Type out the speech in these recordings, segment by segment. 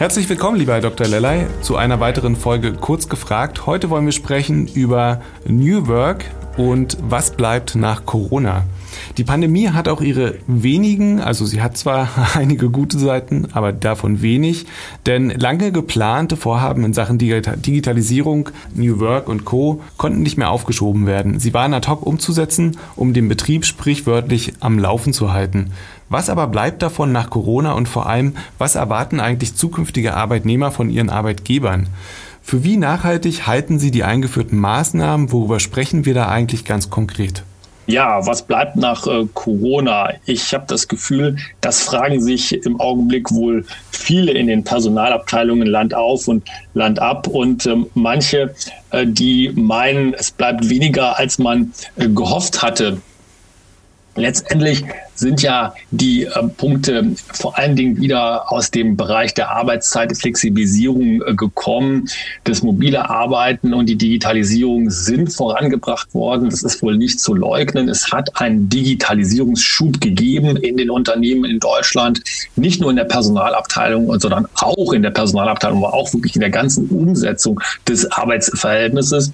Herzlich willkommen, lieber Herr Dr. Lellay, zu einer weiteren Folge Kurz gefragt. Heute wollen wir sprechen über New Work und was bleibt nach Corona. Die Pandemie hat auch ihre wenigen, also sie hat zwar einige gute Seiten, aber davon wenig, denn lange geplante Vorhaben in Sachen Digitalisierung, New Work und Co. konnten nicht mehr aufgeschoben werden. Sie waren ad hoc umzusetzen, um den Betrieb sprichwörtlich am Laufen zu halten. Was aber bleibt davon nach Corona und vor allem, was erwarten eigentlich zukünftige Arbeitnehmer von ihren Arbeitgebern? Für wie nachhaltig halten Sie die eingeführten Maßnahmen? Worüber sprechen wir da eigentlich ganz konkret? Ja, was bleibt nach äh, Corona? Ich habe das Gefühl, das fragen sich im Augenblick wohl viele in den Personalabteilungen Land auf und Land ab und ähm, manche, äh, die meinen, es bleibt weniger, als man äh, gehofft hatte. Letztendlich sind ja die äh, Punkte vor allen Dingen wieder aus dem Bereich der Arbeitszeitflexibilisierung äh, gekommen. Das mobile Arbeiten und die Digitalisierung sind vorangebracht worden. Das ist wohl nicht zu leugnen. Es hat einen Digitalisierungsschub gegeben in den Unternehmen in Deutschland, nicht nur in der Personalabteilung, sondern auch in der Personalabteilung, aber auch wirklich in der ganzen Umsetzung des Arbeitsverhältnisses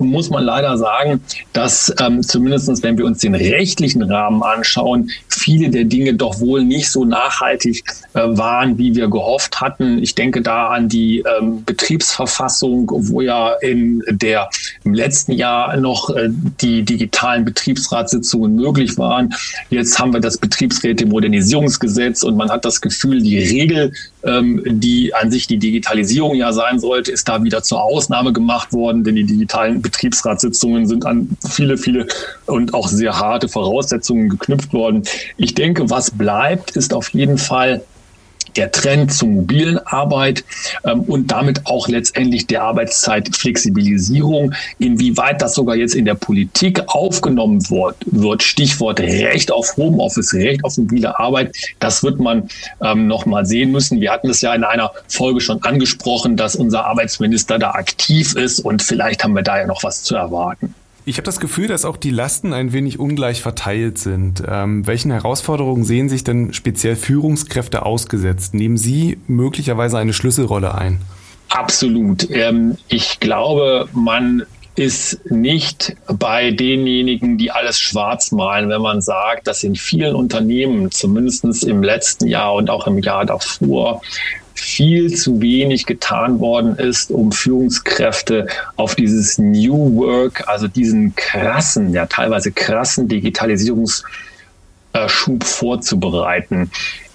muss man leider sagen, dass ähm, zumindest wenn wir uns den rechtlichen Rahmen anschauen, viele der Dinge doch wohl nicht so nachhaltig äh, waren, wie wir gehofft hatten. Ich denke da an die ähm, Betriebsverfassung, wo ja in der im letzten Jahr noch äh, die digitalen Betriebsratssitzungen möglich waren. Jetzt haben wir das Betriebsräte-Modernisierungsgesetz und man hat das Gefühl, die Regel, ähm, die an sich die Digitalisierung ja sein sollte, ist da wieder zur Ausnahme gemacht worden, denn die digitalen Betriebsratssitzungen sind an viele, viele und auch sehr harte Voraussetzungen geknüpft worden. Ich denke, was bleibt, ist auf jeden Fall der Trend zur mobilen Arbeit ähm, und damit auch letztendlich der Arbeitszeitflexibilisierung. Inwieweit das sogar jetzt in der Politik aufgenommen wird, wird Stichwort Recht auf Homeoffice, Recht auf mobile Arbeit, das wird man ähm, noch mal sehen müssen. Wir hatten es ja in einer Folge schon angesprochen, dass unser Arbeitsminister da aktiv ist und vielleicht haben wir da ja noch was zu erwarten. Ich habe das Gefühl, dass auch die Lasten ein wenig ungleich verteilt sind. Ähm, welchen Herausforderungen sehen sich denn speziell Führungskräfte ausgesetzt? Nehmen Sie möglicherweise eine Schlüsselrolle ein? Absolut. Ähm, ich glaube, man ist nicht bei denjenigen, die alles schwarz malen, wenn man sagt, dass in vielen Unternehmen, zumindest im letzten Jahr und auch im Jahr davor, viel zu wenig getan worden ist, um Führungskräfte auf dieses New Work, also diesen krassen, ja teilweise krassen Digitalisierungsschub vorzubereiten.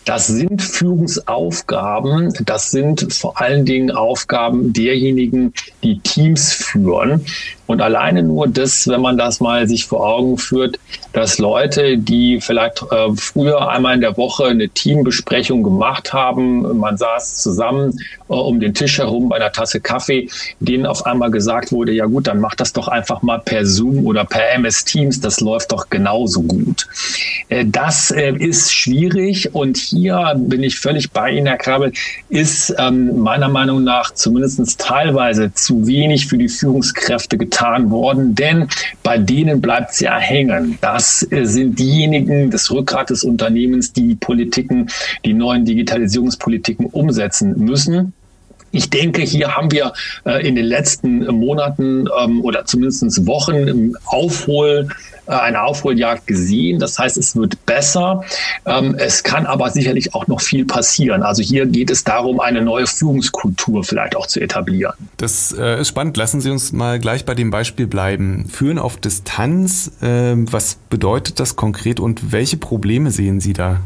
Das sind Führungsaufgaben. Das sind vor allen Dingen Aufgaben derjenigen, die Teams führen. Und alleine nur das, wenn man das mal sich vor Augen führt, dass Leute, die vielleicht äh, früher einmal in der Woche eine Teambesprechung gemacht haben, man saß zusammen äh, um den Tisch herum bei einer Tasse Kaffee, denen auf einmal gesagt wurde, ja gut, dann mach das doch einfach mal per Zoom oder per MS Teams, das läuft doch genauso gut. Äh, das äh, ist schwierig und hier bin ich völlig bei Ihnen, Herr Krabbel, ist ähm, meiner Meinung nach zumindest teilweise zu wenig für die Führungskräfte getan getan worden, denn bei denen bleibt es ja hängen. Das äh, sind diejenigen, das Rückgrat des Unternehmens, die Politiken, die neuen Digitalisierungspolitiken umsetzen müssen. Ich denke, hier haben wir äh, in den letzten Monaten ähm, oder zumindest Wochen Aufhol, äh, eine Aufholjagd gesehen. Das heißt, es wird besser. Ähm, es kann aber sicherlich auch noch viel passieren. Also hier geht es darum, eine neue Führungskultur vielleicht auch zu etablieren. Das äh, ist spannend. Lassen Sie uns mal gleich bei dem Beispiel bleiben. Führen auf Distanz, äh, was bedeutet das konkret und welche Probleme sehen Sie da?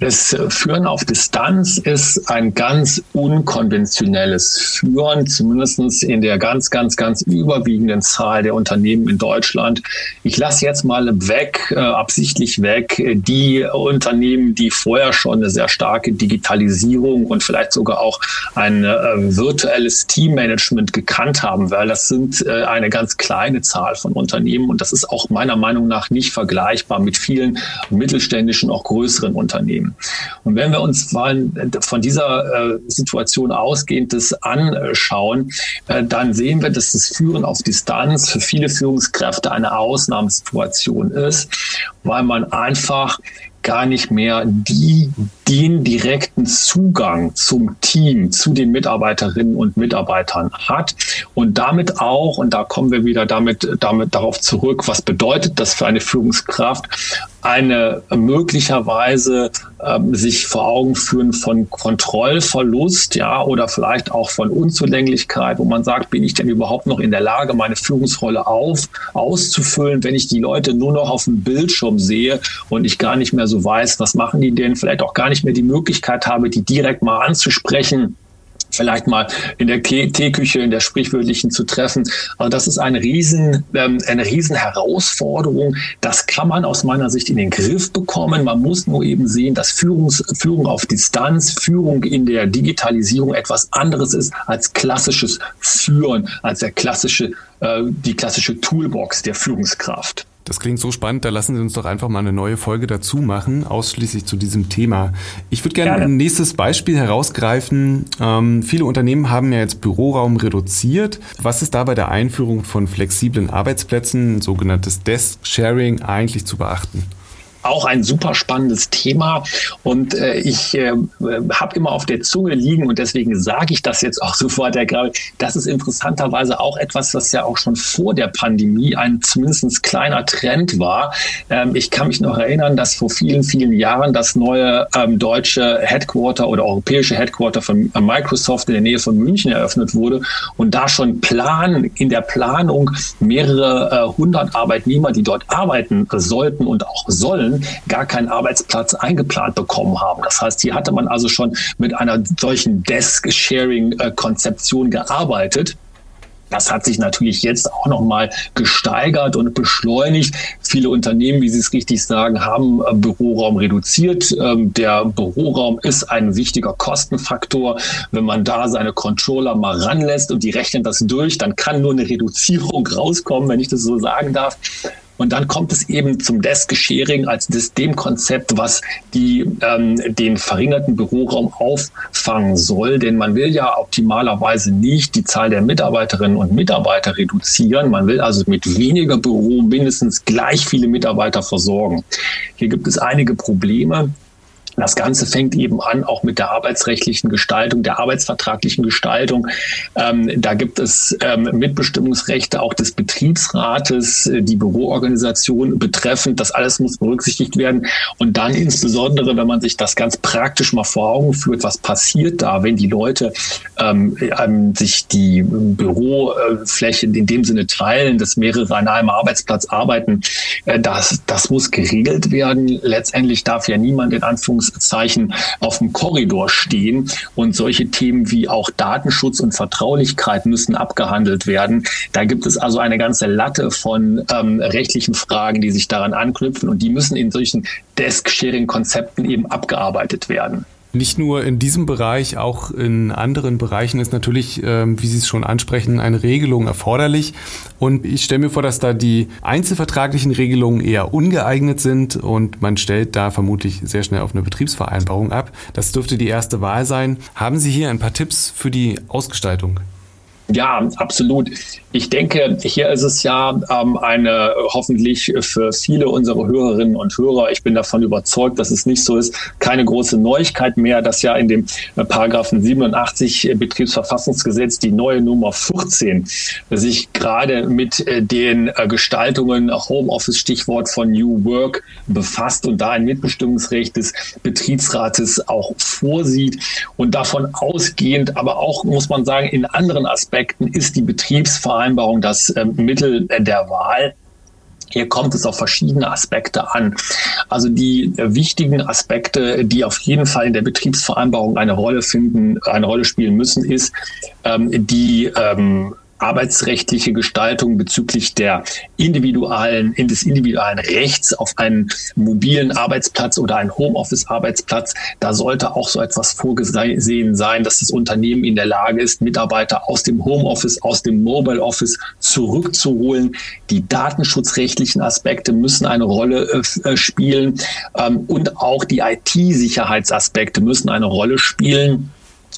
Das Führen auf Distanz ist ein ganz unkonventionelles Führen, zumindest in der ganz, ganz, ganz überwiegenden Zahl der Unternehmen in Deutschland. Ich lasse jetzt mal weg, äh, absichtlich weg, die Unternehmen, die vorher schon eine sehr starke Digitalisierung und vielleicht sogar auch ein äh, virtuelles Teammanagement gekannt haben, weil das sind äh, eine ganz kleine Zahl von Unternehmen und das ist auch meiner Meinung nach nicht vergleichbar mit vielen mittelständischen, auch größeren Unternehmen. Und wenn wir uns mal von dieser äh, Situation ausgehend das anschauen, äh, dann sehen wir, dass das Führen auf Distanz für viele Führungskräfte eine Ausnahmesituation ist, weil man einfach gar nicht mehr die, den direkten Zugang zum Team, zu den Mitarbeiterinnen und Mitarbeitern hat. Und damit auch, und da kommen wir wieder damit, damit darauf zurück, was bedeutet das für eine Führungskraft, eine möglicherweise ähm, sich vor Augen führen von Kontrollverlust, ja, oder vielleicht auch von Unzulänglichkeit, wo man sagt, bin ich denn überhaupt noch in der Lage, meine Führungsrolle auf, auszufüllen, wenn ich die Leute nur noch auf dem Bildschirm sehe und ich gar nicht mehr so weiß, was machen die denn, vielleicht auch gar nicht mehr die Möglichkeit habe, die direkt mal anzusprechen vielleicht mal in der Teeküche, in der sprichwörtlichen zu treffen. Also das ist eine riesen, ähm, eine riesen Herausforderung. Das kann man aus meiner Sicht in den Griff bekommen. Man muss nur eben sehen, dass Führungs, Führung auf Distanz, Führung in der Digitalisierung etwas anderes ist als klassisches Führen, als der klassische, äh, die klassische Toolbox der Führungskraft. Das klingt so spannend, da lassen Sie uns doch einfach mal eine neue Folge dazu machen, ausschließlich zu diesem Thema. Ich würde gerne, gerne ein nächstes Beispiel herausgreifen. Ähm, viele Unternehmen haben ja jetzt Büroraum reduziert. Was ist da bei der Einführung von flexiblen Arbeitsplätzen, sogenanntes Desk Sharing, eigentlich zu beachten? Auch ein super spannendes Thema und äh, ich äh, habe immer auf der Zunge liegen und deswegen sage ich das jetzt auch sofort, Herr Grabe. Das ist interessanterweise auch etwas, was ja auch schon vor der Pandemie ein zumindest kleiner Trend war. Ähm, ich kann mich noch erinnern, dass vor vielen, vielen Jahren das neue ähm, deutsche Headquarter oder europäische Headquarter von äh, Microsoft in der Nähe von München eröffnet wurde und da schon Plan in der Planung mehrere äh, hundert Arbeitnehmer, die dort arbeiten sollten und auch sollen, Stellen gar keinen Arbeitsplatz eingeplant bekommen haben. Das heißt, hier hatte man also schon mit einer solchen Desk-Sharing-Konzeption gearbeitet. Das hat sich natürlich jetzt auch nochmal gesteigert und beschleunigt. Viele Unternehmen, wie Sie es richtig sagen, haben äh, Büroraum reduziert. Ähm, der Büroraum ist ein wichtiger Kostenfaktor. Wenn man da seine Controller mal ranlässt und die rechnen das durch, dann kann nur eine Reduzierung rauskommen, wenn ich das so sagen darf. Und dann kommt es eben zum Desk-Sharing als Systemkonzept, was die, ähm, den verringerten Büroraum auffangen soll. Denn man will ja optimalerweise nicht die Zahl der Mitarbeiterinnen und Mitarbeiter reduzieren. Man will also mit weniger Büro mindestens gleich viele Mitarbeiter versorgen. Hier gibt es einige Probleme. Das Ganze fängt eben an, auch mit der arbeitsrechtlichen Gestaltung, der arbeitsvertraglichen Gestaltung. Ähm, da gibt es ähm, Mitbestimmungsrechte auch des Betriebsrates, äh, die Büroorganisation betreffend. Das alles muss berücksichtigt werden. Und dann insbesondere, wenn man sich das ganz praktisch mal vor Augen führt, was passiert da, wenn die Leute ähm, ähm sich die Bürofläche in dem Sinne teilen, dass mehrere an einem Arbeitsplatz arbeiten, äh, das, das muss geregelt werden. Letztendlich darf ja niemand in Anführungszeichen Anführungszeichen auf dem Korridor stehen. Und solche Themen wie auch Datenschutz und Vertraulichkeit müssen abgehandelt werden. Da gibt es also eine ganze Latte von ähm, rechtlichen Fragen, die sich daran anknüpfen und die müssen in solchen Desk-Sharing-Konzepten eben abgearbeitet werden. Nicht nur in diesem Bereich, auch in anderen Bereichen ist natürlich, ähm, wie Sie es schon ansprechen, eine Regelung erforderlich. Und ich stelle mir vor, dass da die einzelvertraglichen Regelungen eher ungeeignet sind und man stellt da vermutlich sehr schnell auf eine Betriebsvereinbarung ab. Das dürfte die erste Wahl sein. Haben Sie hier ein paar Tipps für die Ausgestaltung? Ja, absolut. Ich denke, hier ist es ja ähm, eine hoffentlich für viele unserer Hörerinnen und Hörer, ich bin davon überzeugt, dass es nicht so ist, keine große Neuigkeit mehr, dass ja in dem äh, Paragraphen 87 Betriebsverfassungsgesetz die neue Nummer 14 sich gerade mit äh, den äh, Gestaltungen Homeoffice Stichwort von New Work befasst und da ein Mitbestimmungsrecht des Betriebsrates auch vorsieht und davon ausgehend, aber auch muss man sagen, in anderen Aspekten ist die Betriebsvereinbarung das äh, Mittel der Wahl. Hier kommt es auf verschiedene Aspekte an. Also die äh, wichtigen Aspekte, die auf jeden Fall in der Betriebsvereinbarung eine Rolle finden, eine Rolle spielen müssen, ist ähm, die ähm, arbeitsrechtliche Gestaltung bezüglich der individualen, des individuellen Rechts auf einen mobilen Arbeitsplatz oder einen Homeoffice-Arbeitsplatz. Da sollte auch so etwas vorgesehen sein, dass das Unternehmen in der Lage ist, Mitarbeiter aus dem Homeoffice, aus dem Mobile Office zurückzuholen. Die datenschutzrechtlichen Aspekte müssen eine Rolle äh, spielen ähm, und auch die IT-Sicherheitsaspekte müssen eine Rolle spielen.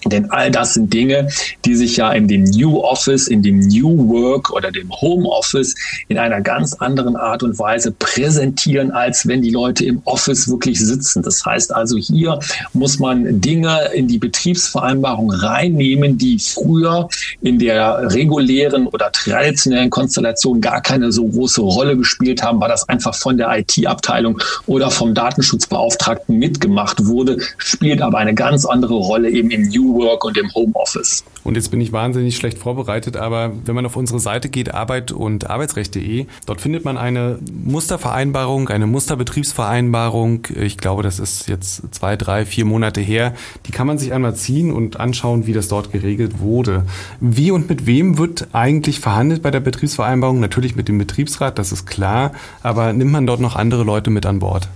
Denn all das sind Dinge, die sich ja in dem New Office, in dem New Work oder dem Home Office in einer ganz anderen Art und Weise präsentieren, als wenn die Leute im Office wirklich sitzen. Das heißt also, hier muss man Dinge in die Betriebsvereinbarung reinnehmen, die früher in der regulären oder traditionellen Konstellation gar keine so große Rolle gespielt haben, weil das einfach von der IT-Abteilung oder vom Datenschutzbeauftragten mitgemacht wurde, spielt aber eine ganz andere Rolle eben im New Work und im Homeoffice. Und jetzt bin ich wahnsinnig schlecht vorbereitet, aber wenn man auf unsere Seite geht, arbeit- und arbeitsrecht.de, dort findet man eine Mustervereinbarung, eine Musterbetriebsvereinbarung. Ich glaube, das ist jetzt zwei, drei, vier Monate her. Die kann man sich einmal ziehen und anschauen, wie das dort geregelt wurde. Wie und mit wem wird eigentlich verhandelt bei der Betriebsvereinbarung? Natürlich mit dem Betriebsrat, das ist klar, aber nimmt man dort noch andere Leute mit an Bord?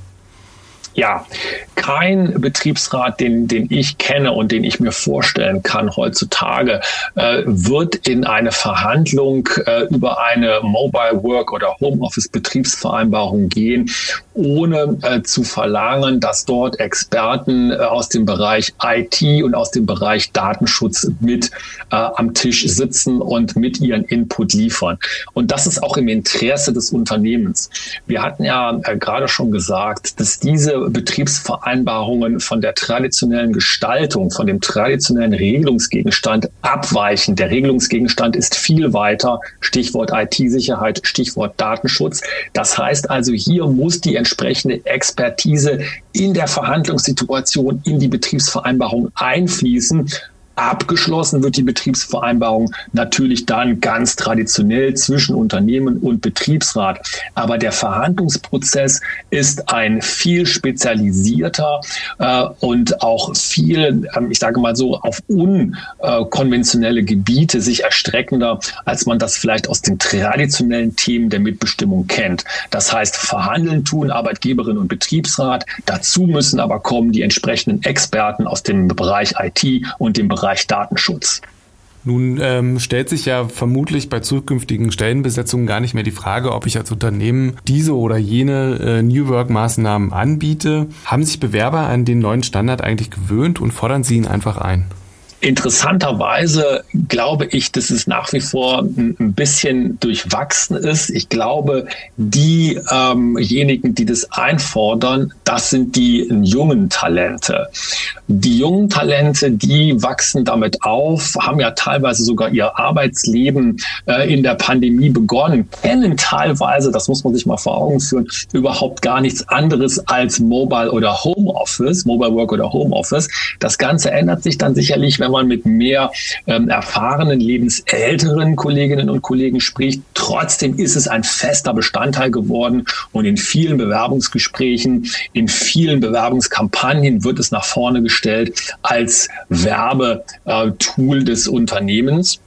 Ja, kein Betriebsrat, den, den ich kenne und den ich mir vorstellen kann heutzutage, äh, wird in eine Verhandlung äh, über eine Mobile Work oder Homeoffice Betriebsvereinbarung gehen, ohne äh, zu verlangen, dass dort Experten äh, aus dem Bereich IT und aus dem Bereich Datenschutz mit äh, am Tisch sitzen und mit ihren Input liefern. Und das ist auch im Interesse des Unternehmens. Wir hatten ja äh, gerade schon gesagt, dass diese Betriebsvereinbarungen von der traditionellen Gestaltung, von dem traditionellen Regelungsgegenstand abweichen. Der Regelungsgegenstand ist viel weiter. Stichwort IT-Sicherheit, Stichwort Datenschutz. Das heißt also, hier muss die entsprechende Expertise in der Verhandlungssituation in die Betriebsvereinbarung einfließen. Abgeschlossen wird die Betriebsvereinbarung natürlich dann ganz traditionell zwischen Unternehmen und Betriebsrat. Aber der Verhandlungsprozess ist ein viel spezialisierter äh, und auch viel, äh, ich sage mal so, auf unkonventionelle Gebiete sich erstreckender, als man das vielleicht aus den traditionellen Themen der Mitbestimmung kennt. Das heißt, verhandeln tun Arbeitgeberin und Betriebsrat. Dazu müssen aber kommen die entsprechenden Experten aus dem Bereich IT und dem Bereich Bereich Datenschutz. Nun ähm, stellt sich ja vermutlich bei zukünftigen Stellenbesetzungen gar nicht mehr die Frage, ob ich als Unternehmen diese oder jene äh, New Work-Maßnahmen anbiete. Haben sich Bewerber an den neuen Standard eigentlich gewöhnt und fordern sie ihn einfach ein? Interessanterweise glaube ich, dass es nach wie vor ein bisschen durchwachsen ist. Ich glaube, diejenigen, ähm die das einfordern, das sind die jungen Talente. Die jungen Talente, die wachsen damit auf, haben ja teilweise sogar ihr Arbeitsleben äh, in der Pandemie begonnen, kennen teilweise, das muss man sich mal vor Augen führen, überhaupt gar nichts anderes als Mobile oder Homeoffice, Mobile Work oder Homeoffice. Das Ganze ändert sich dann sicherlich, wenn man mit mehr ähm, erfahrenen, lebensälteren Kolleginnen und Kollegen spricht. Trotzdem ist es ein fester Bestandteil geworden und in vielen Bewerbungsgesprächen, in vielen Bewerbungskampagnen wird es nach vorne gestellt als Werbetool des Unternehmens.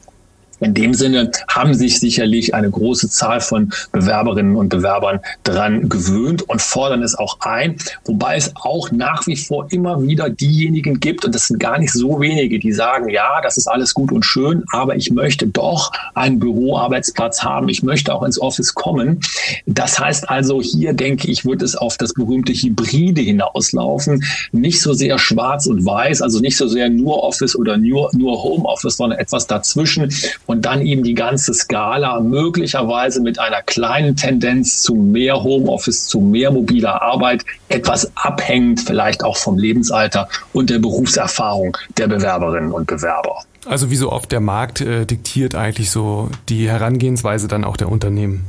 In dem Sinne haben sich sicherlich eine große Zahl von Bewerberinnen und Bewerbern dran gewöhnt und fordern es auch ein, wobei es auch nach wie vor immer wieder diejenigen gibt, und das sind gar nicht so wenige, die sagen, ja, das ist alles gut und schön, aber ich möchte doch einen Büroarbeitsplatz haben, ich möchte auch ins Office kommen. Das heißt also, hier denke ich, wird es auf das berühmte Hybride hinauslaufen, nicht so sehr schwarz und weiß, also nicht so sehr nur Office oder nur, nur Homeoffice, sondern etwas dazwischen und dann eben die ganze Skala möglicherweise mit einer kleinen Tendenz zu mehr Homeoffice, zu mehr mobiler Arbeit, etwas abhängend vielleicht auch vom Lebensalter und der Berufserfahrung der Bewerberinnen und Bewerber. Also wie so oft der Markt äh, diktiert eigentlich so die Herangehensweise dann auch der Unternehmen.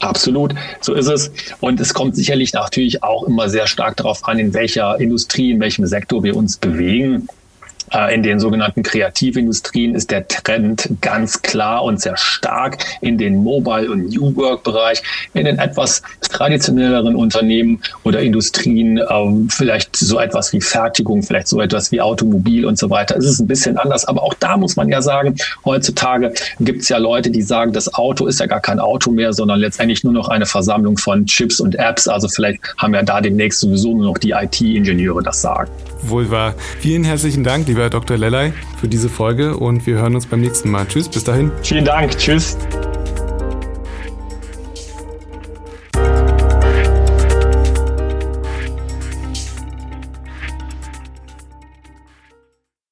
Absolut, so ist es. Und es kommt sicherlich natürlich auch immer sehr stark darauf an, in welcher Industrie, in welchem Sektor wir uns bewegen. Äh, in den sogenannten Kreativindustrien ist der Trend ganz klar und sehr stark in den Mobile- und New Work-Bereich, in den etwas traditionelleren Unternehmen oder Industrien, ähm, vielleicht so etwas wie Fertigung, vielleicht so etwas wie Automobil und so weiter. Es ist ein bisschen anders, aber auch da muss man ja sagen, heutzutage gibt es ja Leute, die sagen, das Auto ist ja gar kein Auto mehr, sondern letztendlich nur noch eine Versammlung von Chips und Apps. Also vielleicht haben ja da demnächst sowieso nur noch die IT-Ingenieure das Sagen. Wohl wahr. Vielen herzlichen Dank, lieber Dr. Lellay, für diese Folge und wir hören uns beim nächsten Mal. Tschüss, bis dahin. Vielen Dank. Tschüss.